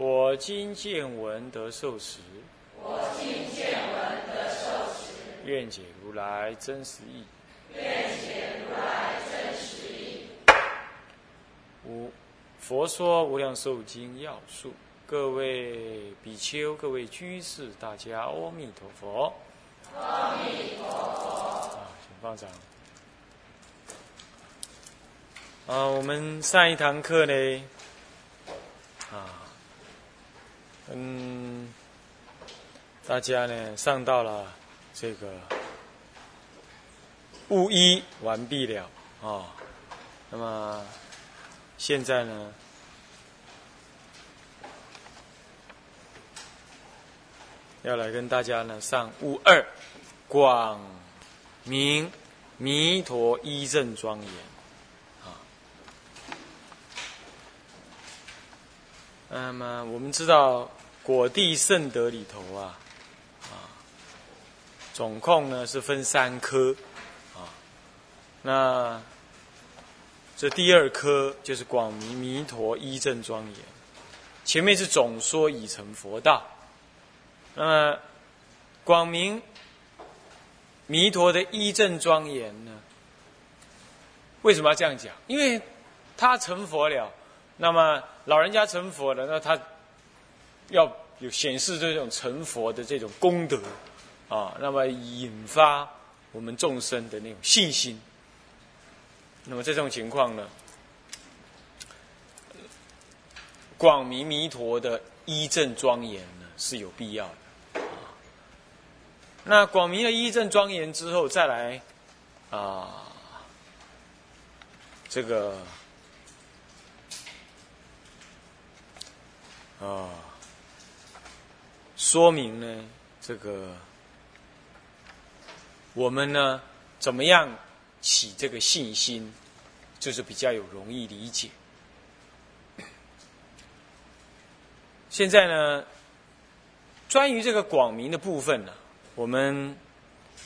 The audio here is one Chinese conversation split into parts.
我今见闻得受持。我今见闻得受持。愿解如来真实义。愿解如来真实义。五，佛说无量寿经要素。各位比丘、各位居士，大家阿弥陀佛。阿弥陀佛。啊，请放掌。啊，我们上一堂课呢，啊，嗯，大家呢上到了这个巫医完毕了啊，那么现在呢，要来跟大家呢上巫二广明弥陀一正庄严啊。那么我们知道果地圣德里头啊，啊，总共呢是分三科，啊，那这第二科就是广明弥陀一正庄严，前面是总说已成佛道，那么广明弥陀的一正庄严呢，为什么要这样讲？因为他成佛了。那么老人家成佛了，那他要有显示这种成佛的这种功德啊，那么引发我们众生的那种信心。那么这种情况呢，广明弥陀的一正庄严呢是有必要的。那广明的一正庄严之后，再来啊这个。啊，说明呢，这个我们呢，怎么样起这个信心，就是比较有容易理解。现在呢，关于这个广明的部分呢，我们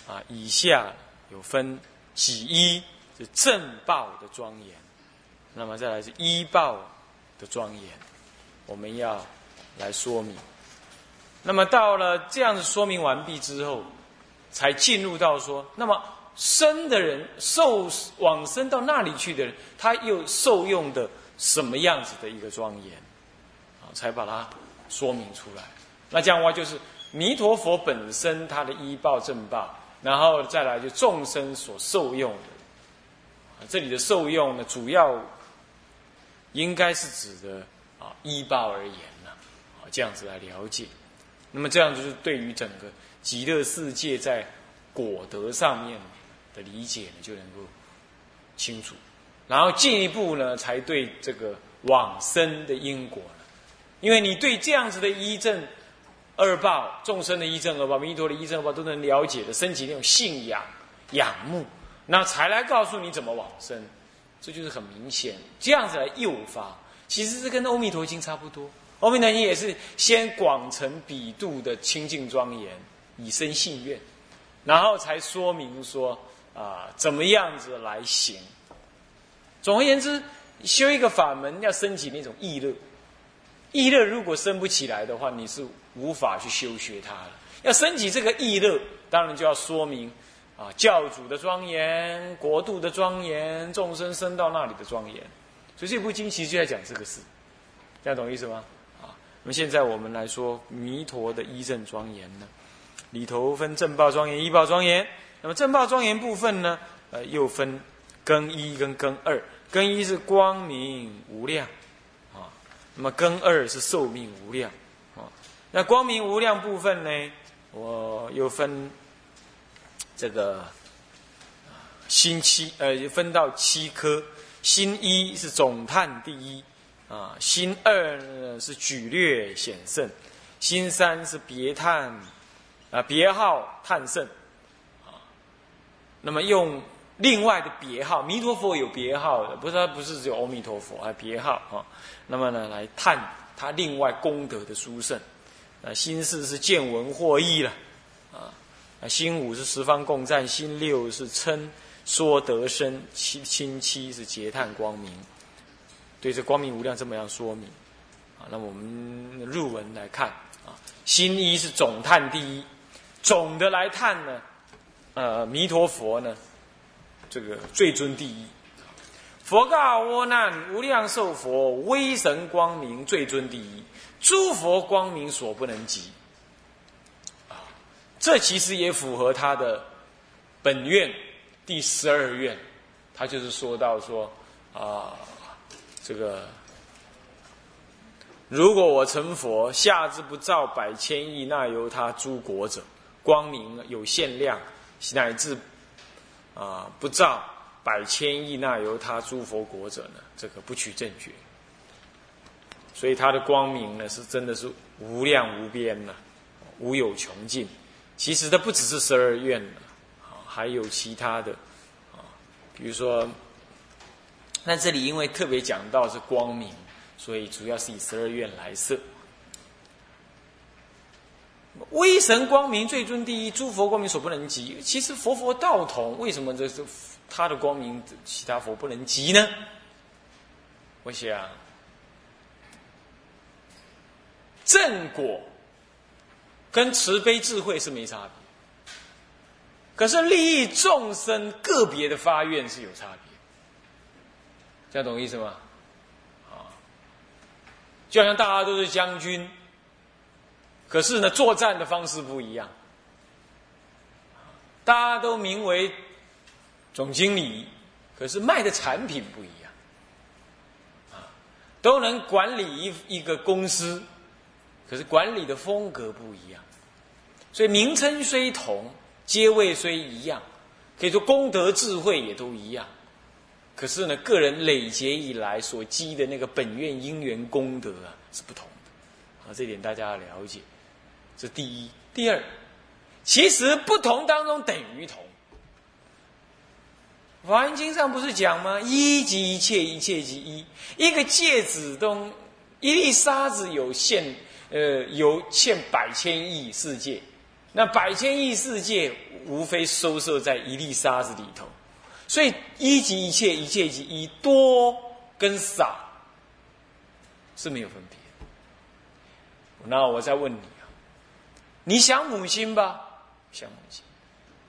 啊，以下有分几一是正报的庄严，那么再来是一报的庄严。我们要来说明，那么到了这样子说明完毕之后，才进入到说，那么生的人受往生到那里去的人，他又受用的什么样子的一个庄严，啊，才把它说明出来。那这样的话，就是弥陀佛本身他的医报正报，然后再来就众生所受用的，这里的受用呢，主要应该是指的。啊，依报而言呢，啊，这样子来了解，那么这样就是对于整个极乐世界在果德上面的理解呢，就能够清楚，然后进一步呢，才对这个往生的因果呢，因为你对这样子的一正二报众生的一正二报、弥陀的一正二报都能了解的，升起那种信仰仰慕，那才来告诉你怎么往生，这就是很明显，这样子来诱发。其实是跟《阿弥陀经》差不多，《阿弥陀经》也是先广成比度的清净庄严，以生信愿，然后才说明说啊，怎么样子来行。总而言之，修一个法门要升起那种意乐，意乐如果升不起来的话，你是无法去修学它了。要升起这个意乐，当然就要说明啊，教主的庄严、国度的庄严、众生升到那里的庄严。所以这部经其实就在讲这个事，这样懂意思吗？那么现在我们来说弥陀的一正庄严呢，里头分正报庄严、一报庄严。那么正报庄严部分呢，呃，又分更一跟更二。更一是光明无量，啊，那么更二是寿命无量，啊，那光明无量部分呢，我又分这个新七，呃，分到七科。新一是总叹第一，啊，心二呢是举略显圣，心三是别叹啊别号叹圣啊。那么用另外的别号，弥陀佛有别号的，不是他不是只有阿弥陀佛，还别号啊。那么呢，来叹他另外功德的殊胜。啊，心四是见闻获益了啊，啊，心五是十方共赞，心六是称说得生，七心七是结叹光明。对这光明无量这么样说明啊？那我们入文来看啊，心一是总叹第一，总的来叹呢，呃，弥陀佛呢，这个最尊第一。佛告阿难：无量寿佛威神光明最尊第一，诸佛光明所不能及。啊，这其实也符合他的本愿第十二愿，他就是说到说啊。这个，如果我成佛，下之不照百千亿那由他诸国者，光明有限量，乃至啊不照百千亿那由他诸佛国者呢？这个不取正觉。所以他的光明呢，是真的是无量无边的，无有穷尽。其实它不只是十二愿，啊，还有其他的，啊，比如说。那这里因为特别讲到是光明，所以主要是以十二愿来设。威神光明最尊第一，诸佛光明所不能及。其实佛佛道同，为什么这是他的光明其他佛不能及呢？我想，正果跟慈悲智慧是没差别，可是利益众生个别的发愿是有差别。这样懂意思吗？啊，就好像大家都是将军，可是呢，作战的方式不一样。大家都名为总经理，可是卖的产品不一样。啊，都能管理一一个公司，可是管理的风格不一样。所以名称虽同，阶位虽一样，可以说功德智慧也都一样。可是呢，个人累劫以来所积的那个本愿因缘功德啊，是不同的，啊，这点大家要了解。这第一，第二，其实不同当中等于同。华严经上不是讲吗？一即一切，一切即一。一个戒子中，一粒沙子有限，呃，有限百千亿世界，那百千亿世界无非收摄在一粒沙子里头。所以一即一切，一切即一，多跟少是没有分别。那我再问你啊，你想母亲吧？想母亲。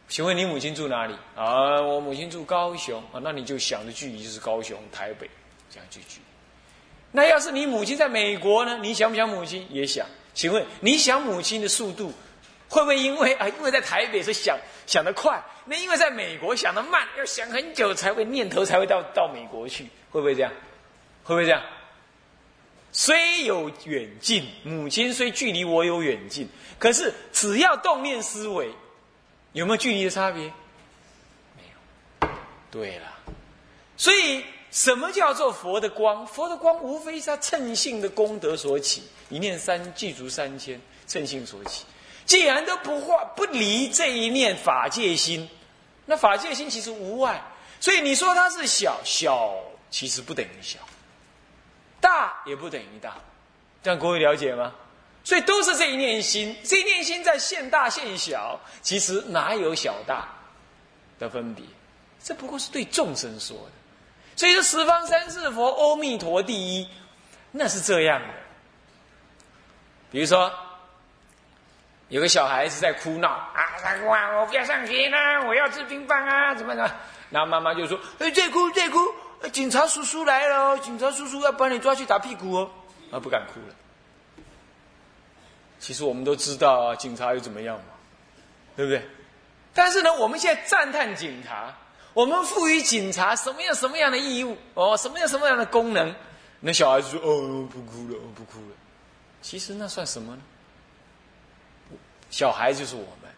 请问你母亲住哪里？啊，我母亲住高雄啊，那你就想的距离就是高雄、台北这样距离。那要是你母亲在美国呢？你想不想母亲？也想。请问你想母亲的速度？会不会因为啊，因为在台北是想想得快，那因为在美国想得慢，要想很久才会念头才会到到美国去，会不会这样？会不会这样？虽有远近，母亲虽距离我有远近，可是只要动念思维，有没有距离的差别？没有。对了，所以什么叫做佛的光？佛的光无非是他称性的功德所起，一念三具足三千，称性所起。既然都不化不离这一念法界心，那法界心其实无外，所以你说它是小小，其实不等于小，大也不等于大，这样各位了解吗？所以都是这一念心，这一念心在现大现小，其实哪有小大的分别？这不过是对众生说的。所以说十方三世佛，阿弥陀第一，那是这样的。比如说。有个小孩子在哭闹啊！他说：“我不要上学啦，我要吃冰棒啊！怎么怎么？”然后妈妈就说：“哎，再哭再哭，警察叔叔来了，警察叔叔要把你抓去打屁股哦！”啊，不敢哭了。其实我们都知道啊，警察又怎么样嘛？对不对？但是呢，我们现在赞叹警察，我们赋予警察什么样什么样的义务？哦，什么样什么样的功能？那小孩子说：“哦，不哭了，哦不哭了。”其实那算什么呢？小孩就是我们，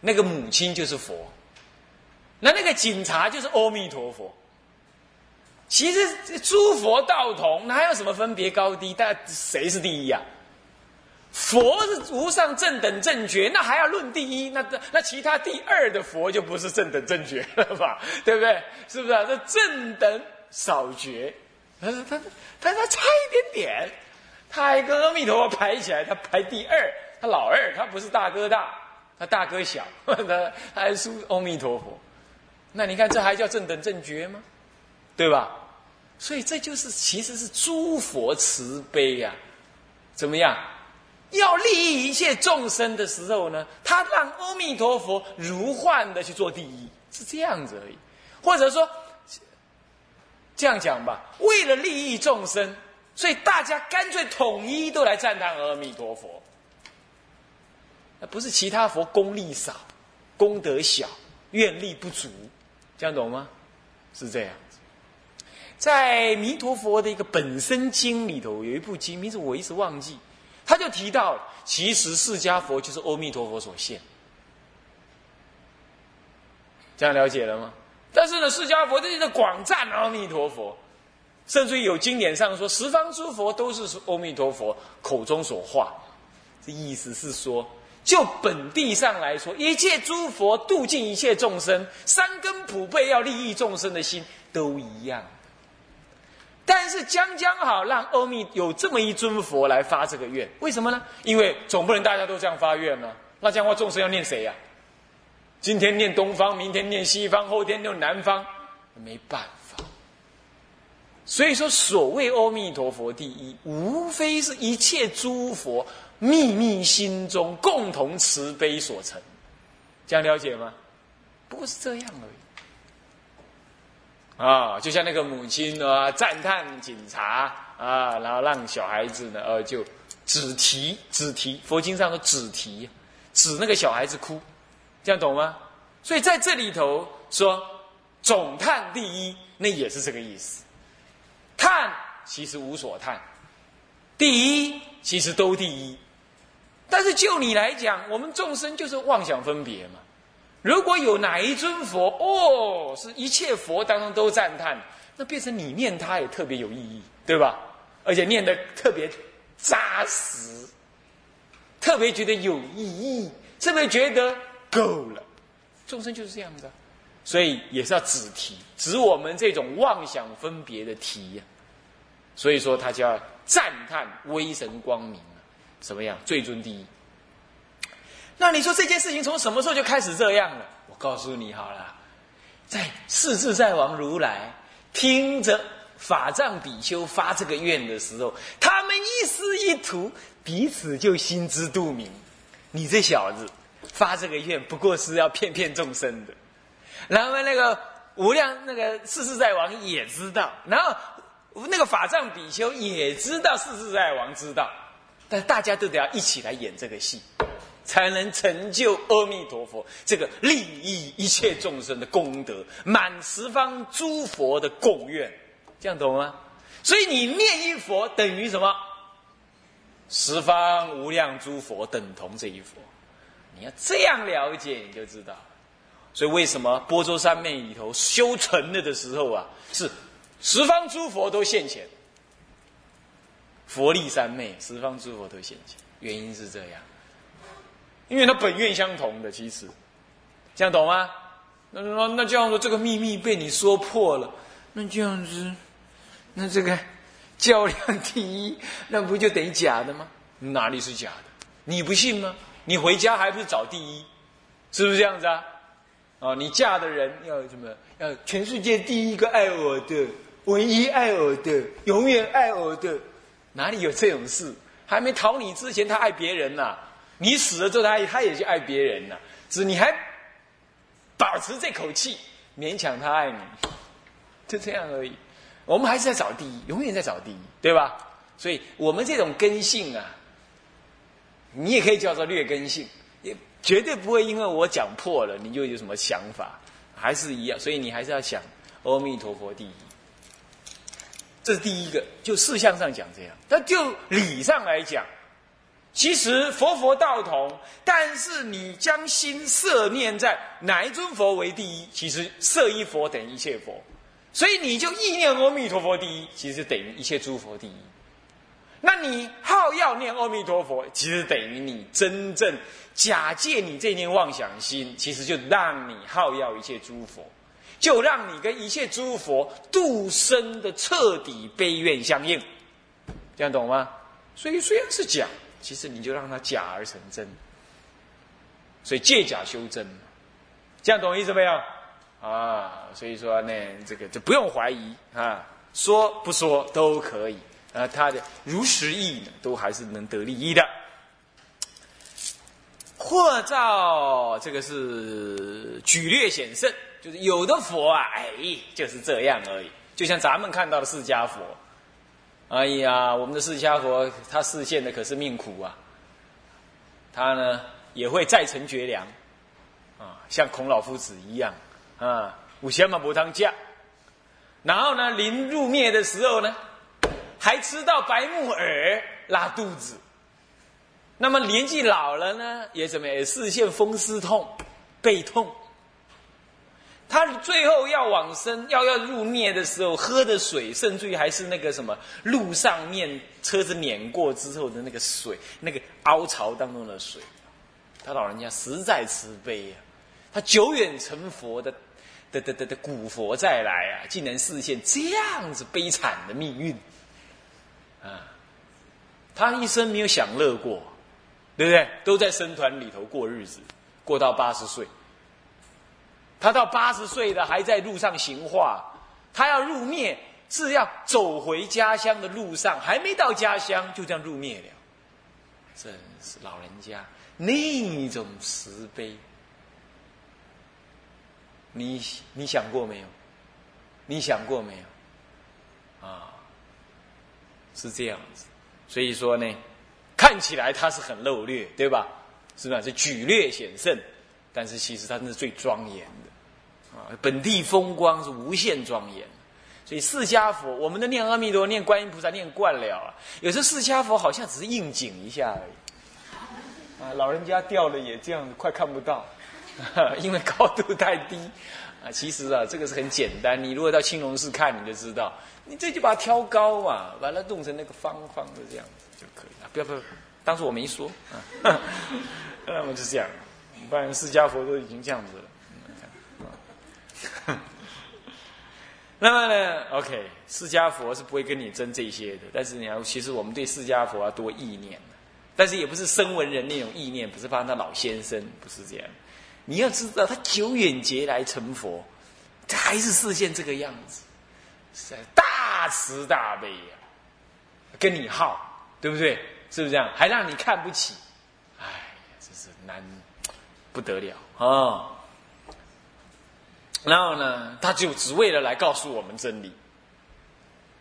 那个母亲就是佛，那那个警察就是阿弥陀佛。其实诸佛道同，哪有什么分别高低？但谁是第一呀？佛是无上正等正觉，那还要论第一？那那其他第二的佛就不是正等正觉 了吧？对不对？是不是啊？这正等少觉，他他他他差一点点，他还跟阿弥陀佛排起来，他排第二，他老二，他不是大哥大，他大哥小，他他还输阿弥陀佛。那你看这还叫正等正觉吗？对吧？所以这就是其实是诸佛慈悲呀，怎么样？要利益一切众生的时候呢，他让阿弥陀佛如幻的去做第一，是这样子而已。或者说，这样讲吧，为了利益众生，所以大家干脆统一都来赞叹阿弥陀佛。不是其他佛功力少、功德小、愿力不足，这样懂吗？是这样。在弥陀佛的一个本身经里头，有一部经名字我一直忘记。他就提到，其实释迦佛就是阿弥陀佛所现，这样了解了吗？但是呢，释迦佛这是广赞阿弥陀佛，甚至于有经典上说，十方诸佛都是阿弥陀佛口中所化。这意思是说，就本地上来说，一切诸佛度尽一切众生，三根普被要利益众生的心都一样。但是将将好让阿弥有这么一尊佛来发这个愿，为什么呢？因为总不能大家都这样发愿呢？那这样话众生要念谁呀？今天念东方，明天念西方，后天念南方，没办法。所以说，所谓阿弥陀佛第一，无非是一切诸佛秘密心中共同慈悲所成，这样了解吗？不过是这样而已。啊，就像那个母亲啊，赞叹警察啊，然后让小孩子呢，呃，就只提只提，佛经上说只提，指那个小孩子哭，这样懂吗？所以在这里头说总叹第一，那也是这个意思。叹其实无所叹，第一其实都第一，但是就你来讲，我们众生就是妄想分别嘛。如果有哪一尊佛哦，是一切佛当中都赞叹，那变成你念他也特别有意义，对吧？而且念的特别扎实，特别觉得有意义，特别觉得够了。众生就是这样的，所以也是要指提，指我们这种妄想分别的题呀。所以说他就要赞叹威神光明什么样？最尊第一。那你说这件事情从什么时候就开始这样了？我告诉你好了，在世自在王如来听着法藏比丘发这个愿的时候，他们一师一徒彼此就心知肚明。你这小子发这个愿，不过是要骗骗众生的。然后那个无量那个世自在王也知道，然后那个法藏比丘也知道世自在王知道，但大家都得要一起来演这个戏。才能成就阿弥陀佛这个利益一切众生的功德，满十方诸佛的共愿，这样懂吗？所以你念一佛等于什么？十方无量诸佛等同这一佛，你要这样了解，你就知道。所以为什么波州三昧里头修成了的时候啊，是十方诸佛都现前，佛力三昧，十方诸佛都现前，原因是这样。因为他本愿相同的，其实这样懂吗？那说那这样说，这个秘密被你说破了，那这样子，那这个较量第一，那不就等于假的吗？哪里是假的？你不信吗？你回家还不是找第一？是不是这样子啊？哦，你嫁的人要什么？要全世界第一个爱我的，唯一爱我的，永远爱我的，哪里有这种事？还没讨你之前，他爱别人呐。你死了之后，他他也去爱别人了，只你还保持这口气，勉强他爱你，就这样而已。我们还是在找第一，永远在找第一，对吧？所以我们这种根性啊，你也可以叫做劣根性，也绝对不会因为我讲破了，你就有什么想法，还是一样。所以你还是要想阿弥陀佛第一，这是第一个。就事相上讲这样，但就理上来讲。其实佛佛道同，但是你将心摄念在哪一尊佛为第一？其实摄一佛等于一切佛，所以你就意念阿弥陀佛第一，其实就等于一切诸佛第一。那你好要念阿弥陀佛，其实等于你真正假借你这念妄想心，其实就让你好要一切诸佛，就让你跟一切诸佛度生的彻底悲愿相应，这样懂吗？所以虽然是假，其实你就让它假而成真。所以借假修真，这样懂意思没有？啊，所以说呢，这个就不用怀疑啊，说不说都可以啊，他的如实意呢，都还是能得利益的。或照这个是举略显胜，就是有的佛啊，哎，就是这样而已。就像咱们看到的释迦佛，哎呀，我们的释迦佛他示现的可是命苦啊，他呢也会再成绝粮啊，像孔老夫子一样。啊，五千嘛不当价，然后呢，临入灭的时候呢，还吃到白木耳拉肚子。那么年纪老了呢，也怎么也视线风湿痛、背痛。他最后要往生、要要入灭的时候，喝的水，甚至于还是那个什么路上面车子碾过之后的那个水，那个凹槽当中的水。他老人家实在慈悲呀，他久远成佛的。的的的的古佛再来啊，竟然实现这样子悲惨的命运啊！他一生没有享乐过，对不对？都在僧团里头过日子，过到八十岁。他到八十岁了，还在路上行化。他要入灭，是要走回家乡的路上，还没到家乡，就这样入灭了。真是老人家那种慈悲。你你想过没有？你想过没有？啊，是这样子。所以说呢，看起来他是很漏略，对吧？是吧？是是举略显胜，但是其实他是最庄严的啊。本地风光是无限庄严。所以释迦佛，我们的念阿弥陀、念观音菩萨念惯了啊，有时候释迦佛好像只是应景一下而已。啊，老人家掉了也这样，快看不到。因为高度太低啊，其实啊，这个是很简单。你如果到青龙寺看，你就知道，你这就把它挑高嘛，把它弄成那个方方的这样子就可以了。不要不要，当时我没说啊。那么就这样，不然释迦佛都已经这样子了。那么呢，OK，释迦佛是不会跟你争这些的。但是你要，其实我们对释迦佛要多意念，但是也不是声闻人那种意念，不是帮他老先生，不是这样。你要知道，他久远劫来成佛，他还是视现这个样子，是大慈大悲呀，跟你耗，对不对？是不是这样？还让你看不起，哎，这是难不得了啊！然后呢，他就只为了来告诉我们真理，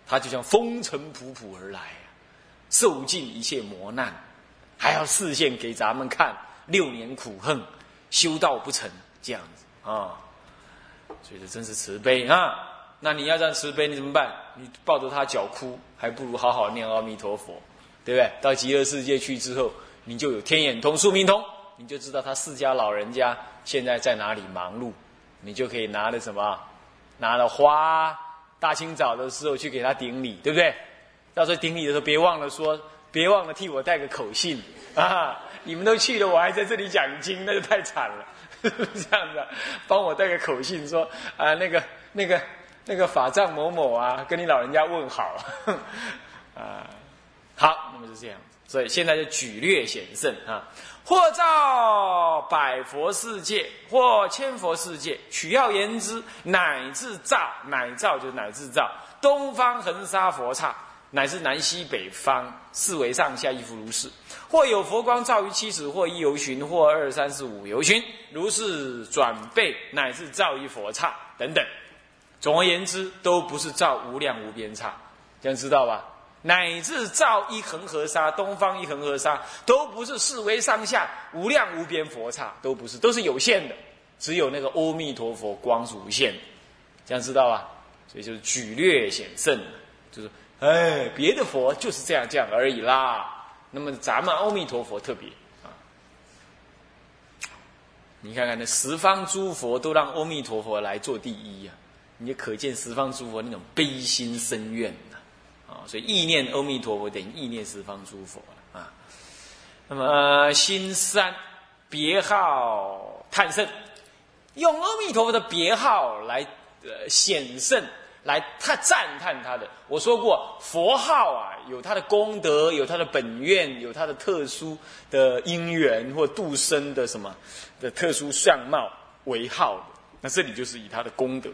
他就像风尘仆仆而来，受尽一切磨难，还要示现给咱们看六年苦恨。修道不成这样子啊，所以这真是慈悲啊！那你要这样慈悲，你怎么办？你抱着他脚哭，还不如好好念阿弥陀佛，对不对？到极乐世界去之后，你就有天眼通、宿命通，你就知道他释迦老人家现在在哪里忙碌，你就可以拿了什么，拿了花，大清早的时候去给他顶礼，对不对？到时候顶礼的时候，别忘了说，别忘了替我带个口信啊。你们都去了，我还在这里讲经，那就太惨了。这样子，帮我带个口信，说啊，那个、那个、那个法藏某某啊，跟你老人家问好。啊，好，那么是这样。所以现在就举略显圣啊，或造百佛世界，或千佛世界，取要言之，乃至造，乃造就乃至造东方恒沙佛刹。乃至南西北方四维上下亦复如是，或有佛光照于七尺，或一游旬，或二三四五游旬，如是转背，乃至照于佛刹等等。总而言之，都不是照无量无边刹，这样知道吧？乃至照一恒河沙，东方一恒河沙，都不是四维上下无量无边佛刹，都不是，都是有限的。只有那个阿弥陀佛光是无限，这样知道吧？所以就是举略显胜，就是。哎，别的佛就是这样这样而已啦。那么咱们阿弥陀佛特别啊，你看看那十方诸佛都让阿弥陀佛来做第一呀，你就可见十方诸佛那种悲心深怨呐，啊，所以意念阿弥陀佛等于意念十方诸佛啊。那么心三别号叹圣，用阿弥陀佛的别号来呃显圣。来，他赞叹他的。我说过，佛号啊，有他的功德，有他的本愿，有他的特殊的因缘或度生的什么的特殊相貌为号。那这里就是以他的功德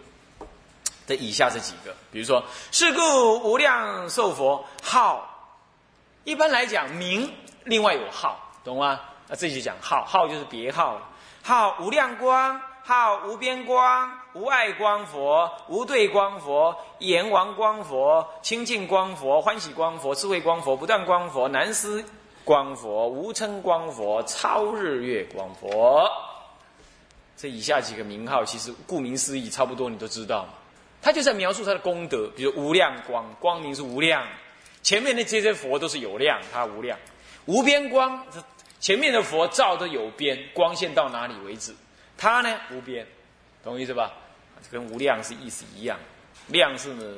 的以下这几个，比如说，是故无量寿佛号，一般来讲名另外有号，懂吗？那这就讲号，号就是别号了，号无量光。号无边光、无碍光佛、无对光佛、阎王光佛、清净光佛、欢喜光佛、智慧光佛、不断光佛、南师光佛、无称光佛、超日月光佛。这以下几个名号，其实顾名思义，差不多你都知道嘛。他就在描述他的功德，比如无量光，光明是无量。前面的这些佛都是有量，他无量。无边光，前面的佛照的有边，光线到哪里为止？他呢无边，懂意思吧？跟无量是意思一样。量是呢，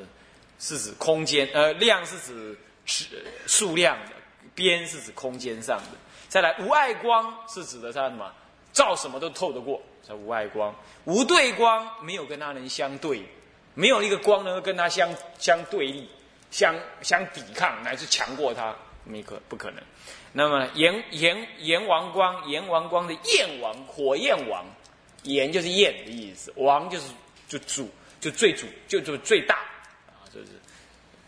是指空间，呃，量是指是数量的，边是指空间上的。再来，无碍光是指的它什么？照什么都透得过，叫无碍光。无对光没有跟它能相对，没有一个光能够跟它相相对立、相相抵抗，乃至强过它，没可不可能。那么阎阎阎王光，阎王光的焰王，火焰王。炎就是焰的意思，王就是就主，就最主，就就最大啊，就是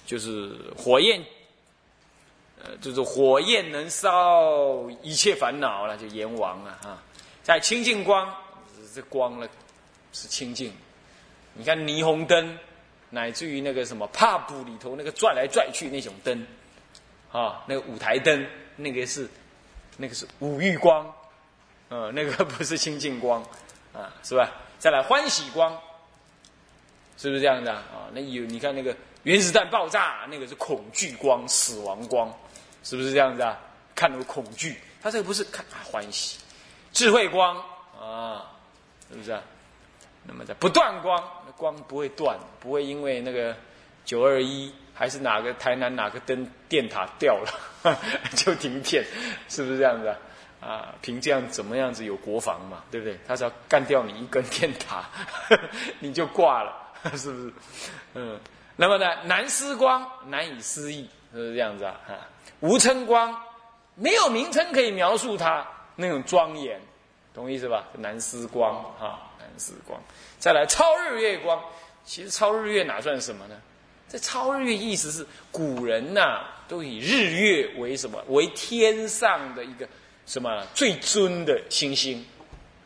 就是火焰，呃，就是火焰能烧一切烦恼了，就阎王啊哈。在清净光，这光呢是清净。你看霓虹灯，乃至于那个什么帕布里头那个转来转去那种灯，啊，那个舞台灯，那个是那个是五欲光，呃，那个不是清净光。啊，是吧？再来欢喜光，是不是这样的啊？啊那有你看那个原子弹爆炸，那个是恐惧光、死亡光，是不是这样子啊？看到恐惧，他这个不是看欢喜，智慧光啊，是不是？啊？那么在不断光，光不会断，不会因为那个九二一还是哪个台南哪个灯电塔掉了 就停电，是不是这样子？啊，啊凭这样怎么样子有国防嘛，对不对？他只要干掉你一根电塔，你就挂了，是不是？嗯，那么呢，难思光难以思议，是不是这样子啊？哈，无称光没有名称可以描述它那种庄严，懂意思吧？难思光哈，难思光。再来超日月光，其实超日月哪算什么呢？这超日月意思是古人呐都以日月为什么？为天上的一个。什么最尊的星星，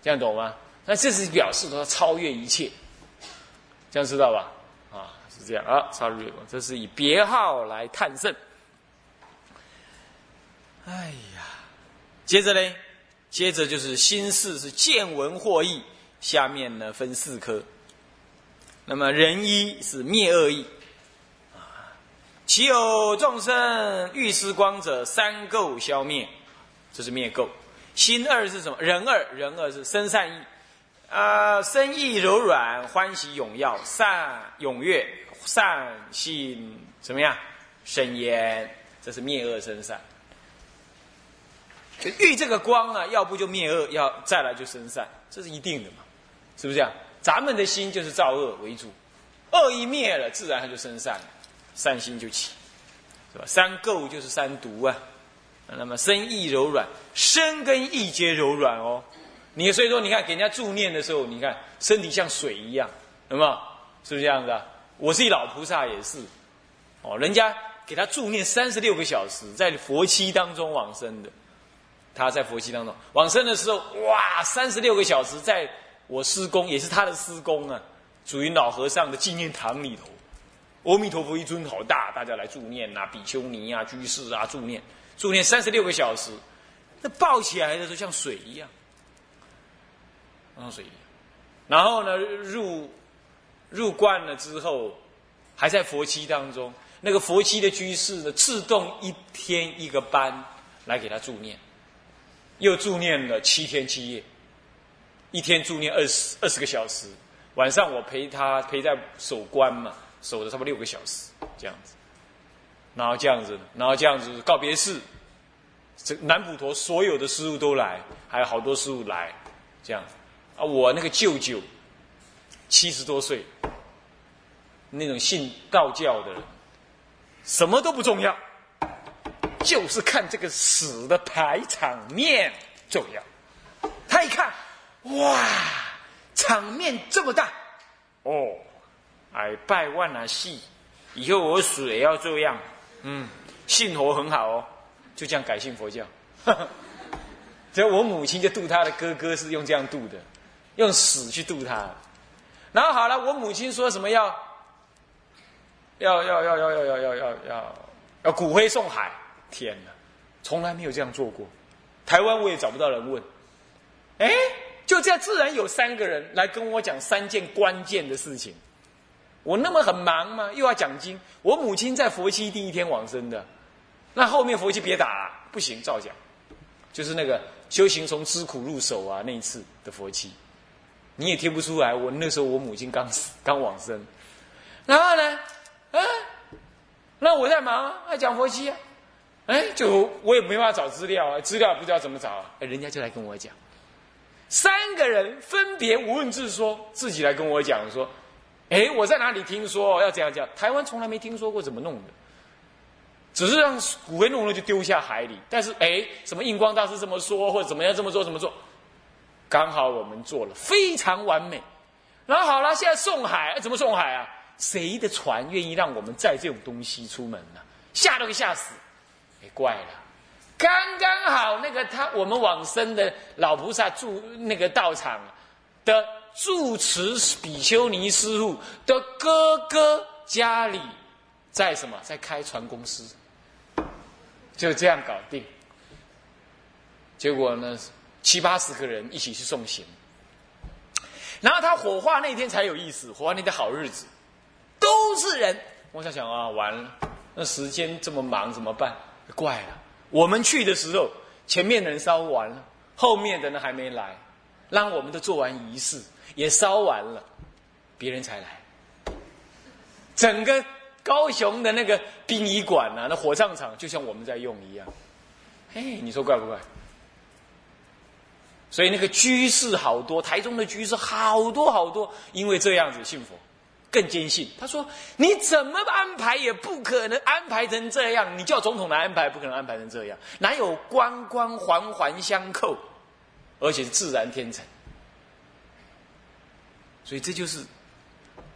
这样懂吗？那这是表示说超越一切，这样知道吧？啊，是这样啊，超越光，这是以别号来探圣。哎呀，接着呢，接着就是心事是见闻获益，下面呢分四科。那么人一是灭恶意，啊，其有众生欲失光者，三垢消灭。这是灭垢，心二是什么？人二，人二是生善意，啊，生意柔软，欢喜踊跃，善踊跃，善心怎么样？生焉，这是灭恶生善。就遇这个光啊，要不就灭恶，要再来就生善，这是一定的嘛？是不是这样？咱们的心就是造恶为主，恶一灭了，自然它就生善，善心就起，是吧？三垢就是三毒啊。那么生意柔软，身跟意皆柔软哦。你所以说，你看给人家助念的时候，你看身体像水一样，有没有？是不是这样子啊？我是一老菩萨也是，哦，人家给他助念三十六个小时，在佛期当中往生的。他在佛期当中往生的时候，哇，三十六个小时，在我施工也是他的施工啊，属于老和尚的纪念堂里头。阿弥陀佛一尊好大，大家来助念呐，比丘尼啊、居士啊助念。助念三十六个小时，那抱起来的时候像水一样，像水一样。然后呢，入入观了之后，还在佛期当中，那个佛期的居士呢，自动一天一个班来给他助念，又助念了七天七夜，一天助念二十二十个小时，晚上我陪他陪在守关嘛，守了差不多六个小时这样子。然后这样子，然后这样子告别式，这南普陀所有的师傅都来，还有好多师傅来，这样啊，我那个舅舅七十多岁，那种信道教的，什么都不重要，就是看这个死的排场面重要。他一看，哇，场面这么大，哦，哎，拜万啊戏，以后我死也要这样。嗯，信佛很好哦，就这样改信佛教。只要我母亲就度他的哥哥是用这样度的，用死去度他。然后好了，我母亲说什么要，要要要要要要要要要要骨灰送海。天哪，从来没有这样做过。台湾我也找不到人问。哎，就这样自然有三个人来跟我讲三件关键的事情。我那么很忙吗？又要讲经。我母亲在佛期第一天往生的，那后面佛期别打了，不行，照讲。就是那个修行从知苦入手啊，那一次的佛期，你也听不出来。我那时候我母亲刚死，刚往生。然后呢，啊，那我在忙，啊，讲佛期啊，哎，就我也没办法找资料啊，资料不知道怎么找啊，人家就来跟我讲，三个人分别无问自说，自己来跟我讲说。哎，我在哪里听说要这样讲？台湾从来没听说过怎么弄的，只是让骨灰弄了就丢下海里。但是哎，什么印光大师这么说，或者怎么样这么做怎么做？刚好我们做了非常完美。然后好了，现在送海怎么送海啊？谁的船愿意让我们载这种东西出门呢？吓都给吓死！哎，怪了，刚刚好那个他我们往生的老菩萨住那个道场的。住持比丘尼师傅的哥哥家里，在什么？在开船公司，就这样搞定。结果呢，七八十个人一起去送行。然后他火化那天才有意思，火化那天好日子，都是人。我想想啊，完了，那时间这么忙怎么办？怪了，我们去的时候，前面的人烧完了，后面的人还没来，让我们都做完仪式。也烧完了，别人才来。整个高雄的那个殡仪馆啊，那火葬场就像我们在用一样。嘿，你说怪不怪？所以那个居士好多，台中的居士好多好多，因为这样子信佛，更坚信。他说：“你怎么安排也不可能安排成这样，你叫总统来安排，不可能安排成这样，哪有关关环环相扣，而且是自然天成。”所以这就是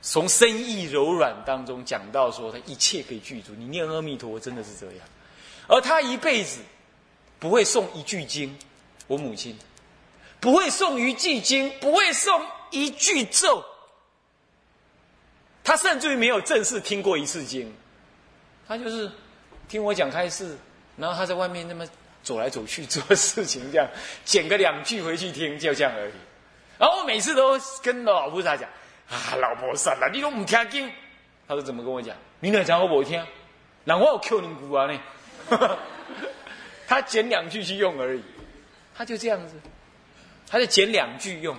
从生意柔软当中讲到说，他一切可以具足。你念阿弥陀佛，真的是这样。而他一辈子不会诵一句经，我母亲不会诵一句经，不会诵一句咒。他甚至于没有正式听过一次经，他就是听我讲开示，然后他在外面那么走来走去做事情，这样捡个两句回去听，就这样而已。然后我每次都跟老菩萨讲啊，老菩萨啦，你都唔听经。他说怎么跟我讲？你哪讲我不听？那我有 Q 你姑啊呢？他捡两句去用而已，他就这样子，他就捡两句用。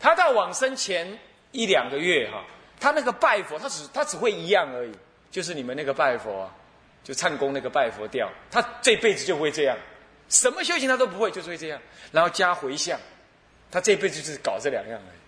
他到往生前一两个月哈，他那个拜佛，他只他只会一样而已，就是你们那个拜佛，就唱功那个拜佛调，他这辈子就会这样，什么修行他都不会，就是会这样，然后加回向。他这辈子就是搞这两样而已。